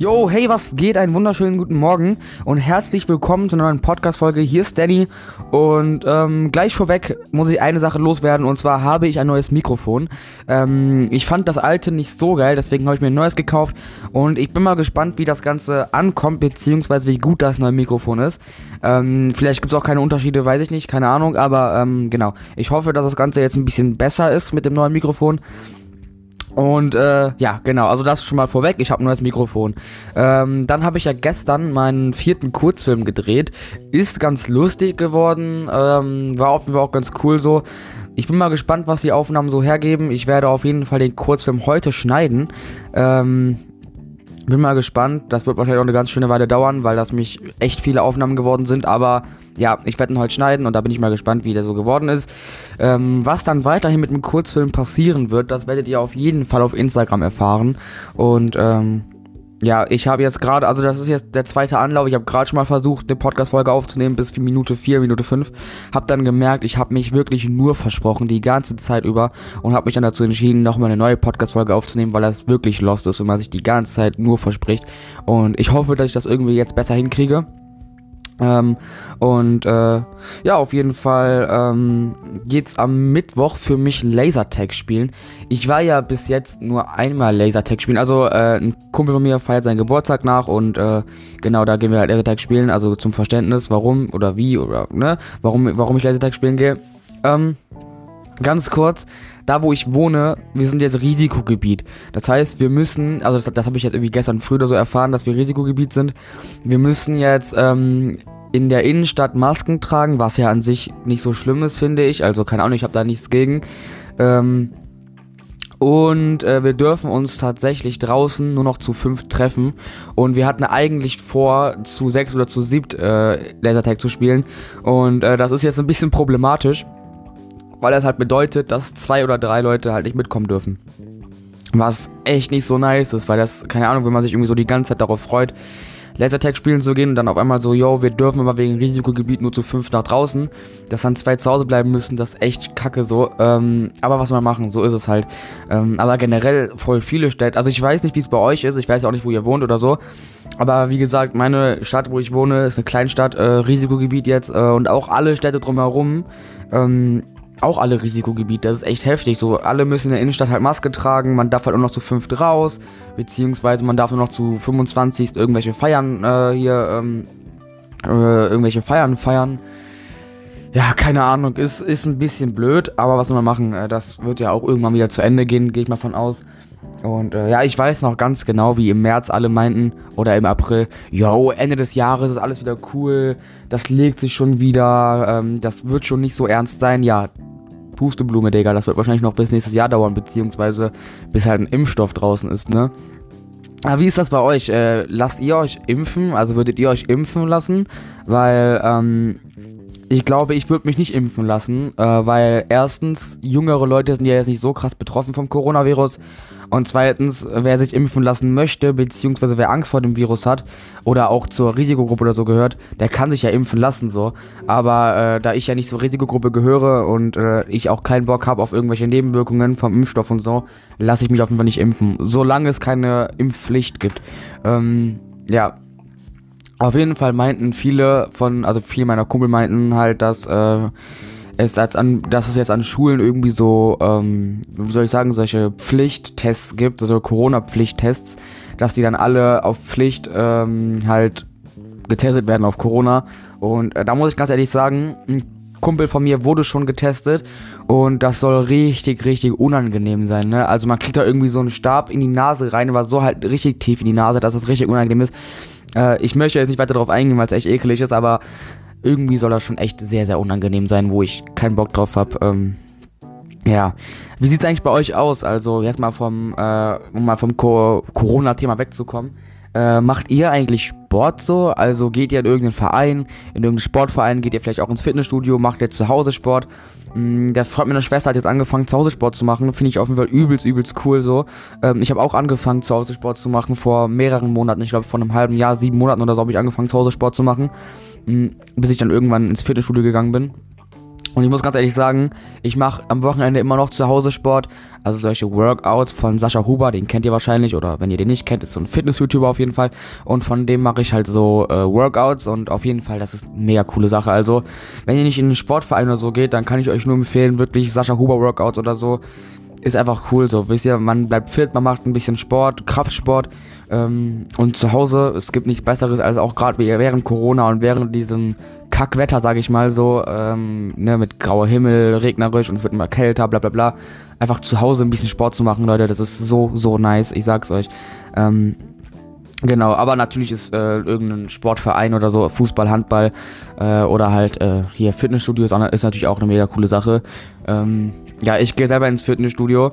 Yo, hey, was geht? Einen wunderschönen guten Morgen und herzlich willkommen zu einer neuen Podcast-Folge. Hier ist Danny und ähm, gleich vorweg muss ich eine Sache loswerden und zwar habe ich ein neues Mikrofon. Ähm, ich fand das alte nicht so geil, deswegen habe ich mir ein neues gekauft und ich bin mal gespannt, wie das Ganze ankommt, beziehungsweise wie gut das neue Mikrofon ist. Ähm, vielleicht gibt es auch keine Unterschiede, weiß ich nicht, keine Ahnung, aber ähm, genau. Ich hoffe, dass das Ganze jetzt ein bisschen besser ist mit dem neuen Mikrofon. Und äh, ja, genau, also das schon mal vorweg. Ich habe ein neues Mikrofon. Ähm, dann habe ich ja gestern meinen vierten Kurzfilm gedreht. Ist ganz lustig geworden. Ähm, war auf jeden Fall auch ganz cool so. Ich bin mal gespannt, was die Aufnahmen so hergeben. Ich werde auf jeden Fall den Kurzfilm heute schneiden. Ähm, bin mal gespannt. Das wird wahrscheinlich auch eine ganz schöne Weile dauern, weil das mich echt viele Aufnahmen geworden sind. Aber ja, ich werde ihn heute schneiden und da bin ich mal gespannt, wie der so geworden ist. Ähm, was dann weiterhin mit dem Kurzfilm passieren wird, das werdet ihr auf jeden Fall auf Instagram erfahren. Und ähm, ja, ich habe jetzt gerade, also das ist jetzt der zweite Anlauf. Ich habe gerade schon mal versucht, eine Podcast-Folge aufzunehmen bis Minute 4, Minute 5. Hab dann gemerkt, ich habe mich wirklich nur versprochen, die ganze Zeit über. Und habe mich dann dazu entschieden, nochmal eine neue Podcast-Folge aufzunehmen, weil das wirklich lost ist und man sich die ganze Zeit nur verspricht. Und ich hoffe, dass ich das irgendwie jetzt besser hinkriege. Ähm, und äh, ja, auf jeden Fall ähm, geht's am Mittwoch für mich Lasertag spielen. Ich war ja bis jetzt nur einmal Lasertag spielen. Also äh, ein Kumpel von mir feiert seinen Geburtstag nach und äh, genau da gehen wir halt Lasertag spielen. Also zum Verständnis, warum oder wie oder ne, warum warum ich Lasertag spielen gehe. Ähm, ganz kurz, da wo ich wohne, wir sind jetzt Risikogebiet. Das heißt, wir müssen, also das, das habe ich jetzt irgendwie gestern früh oder so erfahren, dass wir Risikogebiet sind. Wir müssen jetzt ähm, in der Innenstadt Masken tragen, was ja an sich nicht so schlimm ist, finde ich. Also keine Ahnung, ich habe da nichts gegen. Ähm, und äh, wir dürfen uns tatsächlich draußen nur noch zu fünf treffen. Und wir hatten eigentlich vor, zu sechs oder zu siebt äh, Lasertag zu spielen. Und äh, das ist jetzt ein bisschen problematisch weil das halt bedeutet, dass zwei oder drei Leute halt nicht mitkommen dürfen. Was echt nicht so nice ist, weil das, keine Ahnung, wenn man sich irgendwie so die ganze Zeit darauf freut, Lasertag spielen zu gehen und dann auf einmal so, yo, wir dürfen aber wegen Risikogebiet nur zu fünf nach draußen, dass dann zwei zu Hause bleiben müssen, das ist echt kacke so. Ähm, aber was wir machen, so ist es halt. Ähm, aber generell voll viele Städte, also ich weiß nicht, wie es bei euch ist, ich weiß auch nicht, wo ihr wohnt oder so. Aber wie gesagt, meine Stadt, wo ich wohne, ist eine Kleinstadt, äh, Risikogebiet jetzt äh, und auch alle Städte drumherum. Ähm, auch alle Risikogebiete. Das ist echt heftig. So, alle müssen in der Innenstadt halt Maske tragen. Man darf halt nur noch zu fünft raus. Beziehungsweise man darf nur noch zu 25 irgendwelche Feiern äh, hier, ähm, äh, irgendwelche Feiern feiern. Ja, keine Ahnung. Ist, ist ein bisschen blöd, aber was soll man machen? Äh, das wird ja auch irgendwann wieder zu Ende gehen, gehe ich mal von aus. Und äh, ja, ich weiß noch ganz genau, wie im März alle meinten oder im April, yo, Ende des Jahres ist alles wieder cool, das legt sich schon wieder, ähm, das wird schon nicht so ernst sein. Ja, Pusteblume, Digga. Das wird wahrscheinlich noch bis nächstes Jahr dauern, beziehungsweise bis halt ein Impfstoff draußen ist, ne? Aber wie ist das bei euch? Äh, lasst ihr euch impfen? Also würdet ihr euch impfen lassen? Weil, ähm, ich glaube, ich würde mich nicht impfen lassen, äh, weil erstens, jüngere Leute sind ja jetzt nicht so krass betroffen vom Coronavirus und zweitens, wer sich impfen lassen möchte, beziehungsweise wer Angst vor dem Virus hat oder auch zur Risikogruppe oder so gehört, der kann sich ja impfen lassen so. Aber äh, da ich ja nicht zur Risikogruppe gehöre und äh, ich auch keinen Bock habe auf irgendwelche Nebenwirkungen vom Impfstoff und so, lasse ich mich auf jeden Fall nicht impfen. Solange es keine Impfpflicht gibt. Ähm, ja. Auf jeden Fall meinten viele von, also viele meiner Kumpel meinten halt, dass äh, es als an, dass es jetzt an Schulen irgendwie so, ähm, wie soll ich sagen, solche Pflichttests gibt, also Corona-Pflichttests, dass die dann alle auf Pflicht ähm, halt getestet werden auf Corona. Und äh, da muss ich ganz ehrlich sagen, ein Kumpel von mir wurde schon getestet und das soll richtig, richtig unangenehm sein. Ne? Also man kriegt da irgendwie so einen Stab in die Nase rein, war so halt richtig tief in die Nase, dass es richtig unangenehm ist. Äh, ich möchte jetzt nicht weiter darauf eingehen, weil es echt eklig ist, aber irgendwie soll das schon echt sehr, sehr unangenehm sein, wo ich keinen Bock drauf habe. Ähm, ja, wie sieht es eigentlich bei euch aus? Also jetzt mal vom, äh, um mal vom Co Corona-Thema wegzukommen. Äh, macht ihr eigentlich Sport so? Also geht ihr in irgendeinen Verein, in irgendeinen Sportverein, geht ihr vielleicht auch ins Fitnessstudio, macht ihr zu Hause Sport? Mm, der Freund meiner Schwester hat jetzt angefangen, zu Hause Sport zu machen. Finde ich auf jeden Fall übelst, übelst cool so. Ähm, ich habe auch angefangen, zu Hause Sport zu machen vor mehreren Monaten. Ich glaube, vor einem halben Jahr, sieben Monaten oder so habe ich angefangen, zu Hause Sport zu machen. Mm, bis ich dann irgendwann ins Fitnessstudio gegangen bin. Und ich muss ganz ehrlich sagen, ich mache am Wochenende immer noch zu Hause Sport. Also solche Workouts von Sascha Huber, den kennt ihr wahrscheinlich. Oder wenn ihr den nicht kennt, ist so ein Fitness-YouTuber auf jeden Fall. Und von dem mache ich halt so äh, Workouts. Und auf jeden Fall, das ist eine mega coole Sache. Also, wenn ihr nicht in einen Sportverein oder so geht, dann kann ich euch nur empfehlen, wirklich Sascha Huber Workouts oder so. Ist einfach cool so. Wisst ihr, man bleibt fit, man macht ein bisschen Sport, Kraftsport. Ähm, und zu Hause, es gibt nichts Besseres als auch gerade während Corona und während diesem Kackwetter, sage ich mal so, ähm, ne, mit grauer Himmel, regnerisch und es wird immer kälter, bla bla bla. Einfach zu Hause ein bisschen Sport zu machen, Leute, das ist so, so nice, ich sag's euch. Ähm, Genau, aber natürlich ist äh, irgendein Sportverein oder so, Fußball, Handball äh, oder halt äh, hier Fitnessstudio ist, ist, natürlich auch eine mega coole Sache. Ähm, ja, ich gehe selber ins Fitnessstudio,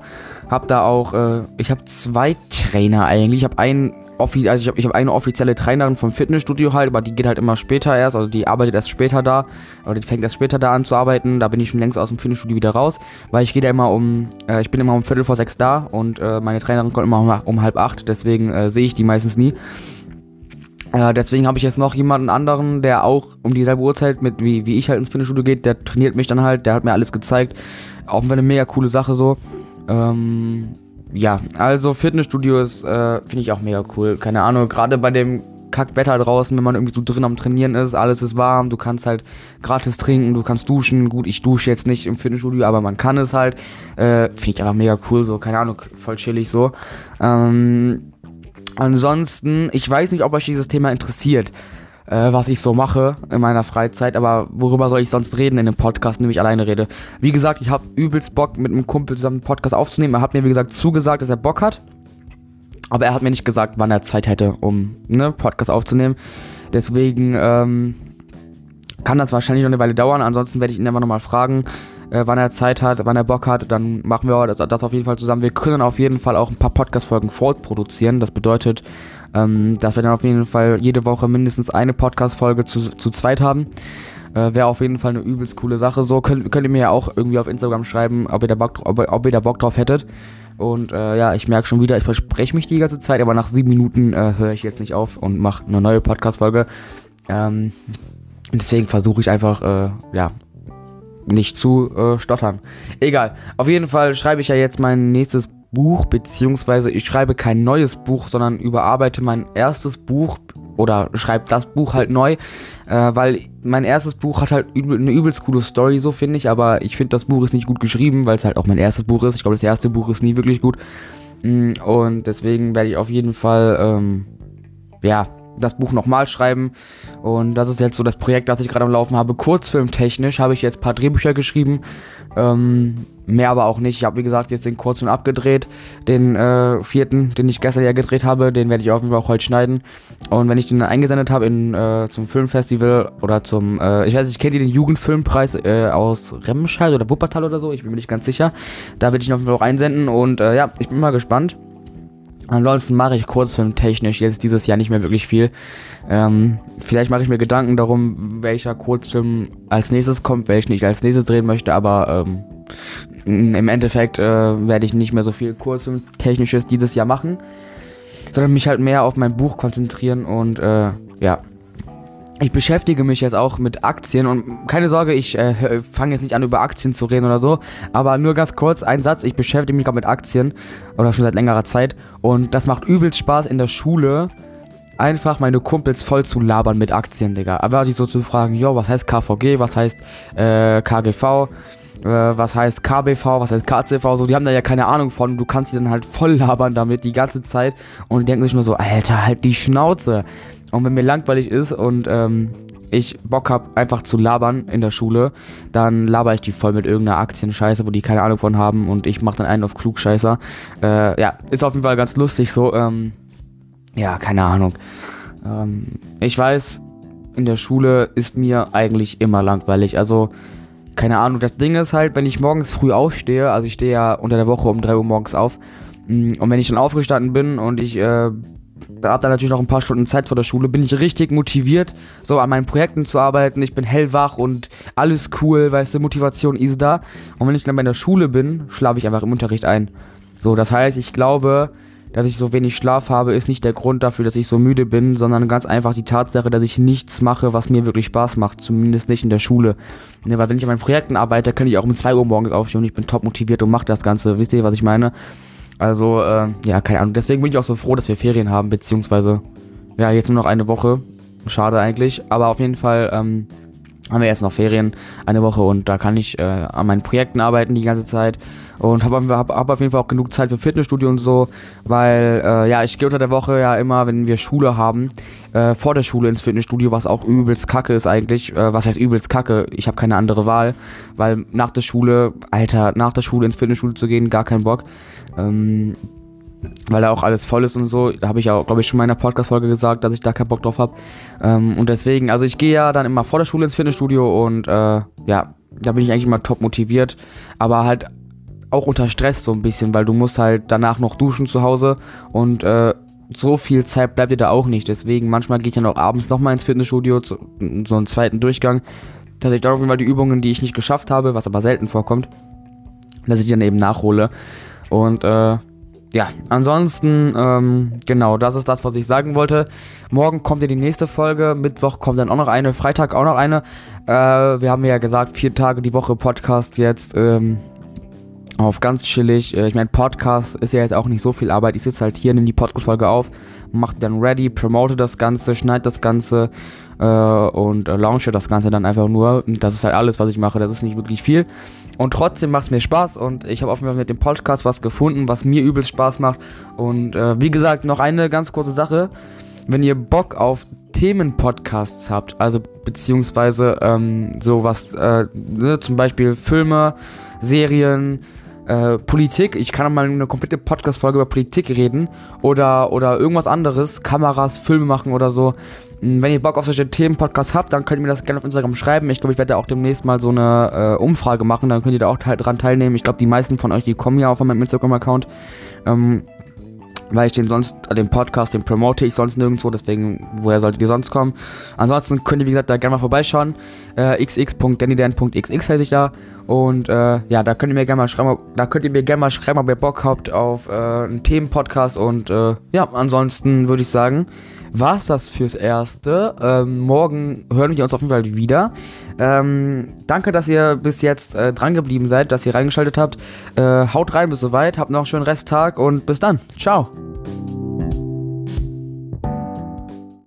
hab da auch, äh, ich habe zwei Trainer eigentlich. Ich habe einen also ich habe ich hab eine offizielle Trainerin vom Fitnessstudio halt, aber die geht halt immer später erst, also die arbeitet erst später da, oder die fängt erst später da an zu arbeiten. Da bin ich schon längst aus dem Fitnessstudio wieder raus, weil ich gehe da immer um, äh, ich bin immer um Viertel vor sechs da und äh, meine Trainerin kommt immer um, um halb acht, deswegen äh, sehe ich die meistens nie. Äh, deswegen habe ich jetzt noch jemanden anderen, der auch um dieselbe Uhrzeit mit wie, wie ich halt ins Fitnessstudio geht, der trainiert mich dann halt, der hat mir alles gezeigt. Auch eine mega coole Sache so. Ähm, ja, also Fitnessstudio ist, äh, finde ich auch mega cool. Keine Ahnung, gerade bei dem Kackwetter draußen, wenn man irgendwie so drin am Trainieren ist, alles ist warm, du kannst halt gratis trinken, du kannst duschen. Gut, ich dusche jetzt nicht im Fitnessstudio, aber man kann es halt. Äh, finde ich aber mega cool, so, keine Ahnung, voll chillig so. Ähm, ansonsten, ich weiß nicht, ob euch dieses Thema interessiert äh, was ich so mache in meiner Freizeit, aber worüber soll ich sonst reden in dem Podcast, nämlich alleine rede. Wie gesagt, ich habe übelst Bock, mit einem Kumpel zusammen einen Podcast aufzunehmen. Er hat mir, wie gesagt, zugesagt, dass er Bock hat. Aber er hat mir nicht gesagt, wann er Zeit hätte, um ne Podcast aufzunehmen. Deswegen ähm, kann das wahrscheinlich noch eine Weile dauern. Ansonsten werde ich ihn einfach nochmal fragen, äh, wann er Zeit hat, wann er Bock hat. Dann machen wir das, das auf jeden Fall zusammen. Wir können auf jeden Fall auch ein paar Podcast-Folgen fortproduzieren. Das bedeutet, ähm, dass wir dann auf jeden Fall jede Woche mindestens eine Podcast-Folge zu, zu zweit haben. Äh, Wäre auf jeden Fall eine übelst coole Sache. So könnt, könnt ihr mir ja auch irgendwie auf Instagram schreiben, ob ihr da Bock, ob, ob ihr da Bock drauf hättet. Und äh, ja, ich merke schon wieder, ich verspreche mich die ganze Zeit, aber nach sieben Minuten äh, höre ich jetzt nicht auf und mache eine neue Podcast-Folge. Ähm, deswegen versuche ich einfach, äh, ja, nicht zu äh, stottern. Egal. Auf jeden Fall schreibe ich ja jetzt mein nächstes Buch, beziehungsweise ich schreibe kein neues Buch, sondern überarbeite mein erstes Buch oder schreibe das Buch halt neu, äh, weil mein erstes Buch hat halt übel, eine übelst coole Story, so finde ich, aber ich finde, das Buch ist nicht gut geschrieben, weil es halt auch mein erstes Buch ist. Ich glaube, das erste Buch ist nie wirklich gut. Mm, und deswegen werde ich auf jeden Fall, ähm, ja, das Buch nochmal schreiben. Und das ist jetzt so das Projekt, das ich gerade am Laufen habe. Kurzfilmtechnisch habe ich jetzt ein paar Drehbücher geschrieben. Ähm, mehr aber auch nicht. Ich habe, wie gesagt, jetzt den Kurzfilm abgedreht. Den äh, vierten, den ich gestern ja gedreht habe, den werde ich auf jeden Fall auch heute schneiden. Und wenn ich den eingesendet habe äh, zum Filmfestival oder zum, äh, ich weiß nicht, kennt ihr den Jugendfilmpreis äh, aus Remscheid oder Wuppertal oder so? Ich bin mir nicht ganz sicher. Da werde ich ihn auf jeden Fall auch einsenden. Und äh, ja, ich bin mal gespannt. Ansonsten mache ich kurzfilmtechnisch jetzt dieses Jahr nicht mehr wirklich viel. Ähm, vielleicht mache ich mir Gedanken darum, welcher Kurzfilm als nächstes kommt, welchen ich als nächstes drehen möchte, aber ähm, im Endeffekt äh, werde ich nicht mehr so viel Kurzfilmtechnisches dieses Jahr machen, sondern mich halt mehr auf mein Buch konzentrieren und äh, ja, ich beschäftige mich jetzt auch mit Aktien und keine Sorge, ich äh, fange jetzt nicht an über Aktien zu reden oder so, aber nur ganz kurz ein Satz, ich beschäftige mich gerade mit Aktien oder schon seit längerer Zeit und das macht übelst Spaß in der Schule einfach meine Kumpels voll zu labern mit Aktien, Digga. Aber die so zu fragen, jo, was heißt KVG, was heißt äh, KGV, äh, was heißt KBV, was heißt KCV, so, die haben da ja keine Ahnung von. Du kannst sie dann halt voll labern damit die ganze Zeit und die denken sich nur so, Alter, halt die Schnauze. Und wenn mir langweilig ist und ähm, ich Bock habe, einfach zu labern in der Schule, dann laber ich die voll mit irgendeiner Aktienscheiße, wo die keine Ahnung von haben und ich mache dann einen auf Klugscheißer. Äh, ja, ist auf jeden Fall ganz lustig so. Ähm, ja, keine Ahnung. Ähm, ich weiß, in der Schule ist mir eigentlich immer langweilig. Also, keine Ahnung. Das Ding ist halt, wenn ich morgens früh aufstehe, also ich stehe ja unter der Woche um 3 Uhr morgens auf, mm, und wenn ich dann aufgestanden bin und ich äh, habe dann natürlich noch ein paar Stunden Zeit vor der Schule, bin ich richtig motiviert, so an meinen Projekten zu arbeiten. Ich bin hellwach und alles cool, weißt du, Motivation ist da. Und wenn ich dann bei der Schule bin, schlafe ich einfach im Unterricht ein. So, das heißt, ich glaube, dass ich so wenig Schlaf habe, ist nicht der Grund dafür, dass ich so müde bin, sondern ganz einfach die Tatsache, dass ich nichts mache, was mir wirklich Spaß macht. Zumindest nicht in der Schule. Ne, weil wenn ich an meinen Projekten arbeite, kann ich auch um 2 Uhr morgens aufstehen und ich bin top motiviert und mache das Ganze. Wisst ihr, was ich meine? Also, äh, ja, keine Ahnung. Deswegen bin ich auch so froh, dass wir Ferien haben, beziehungsweise, ja, jetzt nur noch eine Woche. Schade eigentlich. Aber auf jeden Fall, ähm, haben wir erst noch Ferien, eine Woche und da kann ich äh, an meinen Projekten arbeiten die ganze Zeit und habe hab, hab auf jeden Fall auch genug Zeit für Fitnessstudio und so, weil äh, ja, ich gehe unter der Woche ja immer, wenn wir Schule haben, äh, vor der Schule ins Fitnessstudio, was auch übelst kacke ist eigentlich. Äh, was heißt übelst kacke? Ich habe keine andere Wahl, weil nach der Schule, Alter, nach der Schule ins Fitnessstudio zu gehen, gar keinen Bock. Ähm, weil da auch alles voll ist und so. Da habe ich auch, glaube ich, schon in meiner Podcast-Folge gesagt, dass ich da keinen Bock drauf habe. Ähm, und deswegen, also ich gehe ja dann immer vor der Schule ins Fitnessstudio und äh, ja, da bin ich eigentlich immer top motiviert. Aber halt auch unter Stress so ein bisschen, weil du musst halt danach noch duschen zu Hause und äh, so viel Zeit bleibt dir da auch nicht. Deswegen, manchmal gehe ich dann auch abends nochmal ins Fitnessstudio, zu, so einen zweiten Durchgang, dass ich da auf jeden Fall die Übungen, die ich nicht geschafft habe, was aber selten vorkommt, dass ich die dann eben nachhole. Und äh, ja, ansonsten, ähm, genau, das ist das, was ich sagen wollte. Morgen kommt ja die nächste Folge, Mittwoch kommt dann auch noch eine, Freitag auch noch eine. Äh, wir haben ja gesagt, vier Tage die Woche Podcast jetzt ähm, auf ganz chillig. Äh, ich meine, Podcast ist ja jetzt auch nicht so viel Arbeit. Ich sitze halt hier, nehme die Podcast-Folge auf, mache dann ready, promote das Ganze, schneide das Ganze äh, und äh, launche das Ganze dann einfach nur. Das ist halt alles, was ich mache. Das ist nicht wirklich viel. Und trotzdem macht es mir Spaß und ich habe offenbar mit dem Podcast was gefunden, was mir übelst Spaß macht. Und äh, wie gesagt, noch eine ganz kurze Sache. Wenn ihr Bock auf Themenpodcasts habt, also beziehungsweise ähm, sowas, äh, ne, zum Beispiel Filme, Serien, äh, Politik, ich kann mal eine komplette Podcast-Folge über Politik reden oder, oder irgendwas anderes, Kameras, Filme machen oder so. Hm, wenn ihr Bock auf solche Themen-Podcasts habt, dann könnt ihr mir das gerne auf Instagram schreiben. Ich glaube, ich werde da auch demnächst mal so eine äh, Umfrage machen, dann könnt ihr da auch dran teilnehmen. Ich glaube, die meisten von euch, die kommen ja von meinem Instagram-Account. Ähm, weil ich den sonst, den Podcast, den promote ich sonst nirgendwo, deswegen, woher solltet ihr sonst kommen? Ansonsten könnt ihr, wie gesagt, da gerne mal vorbeischauen. Äh, xx.dannydan.xx heiße ich da. Und äh, ja, da könnt ihr mir gerne mal schreiben, da könnt ihr mir gerne mal schreiben, ob ihr Bock habt auf äh, einen Themenpodcast. Und äh, ja, ansonsten würde ich sagen, war es das fürs Erste. Ähm, morgen hören wir uns auf jeden Fall wieder. Ähm, danke, dass ihr bis jetzt äh, dran geblieben seid, dass ihr reingeschaltet habt. Äh, haut rein bis soweit, habt noch einen schönen Resttag und bis dann. Ciao.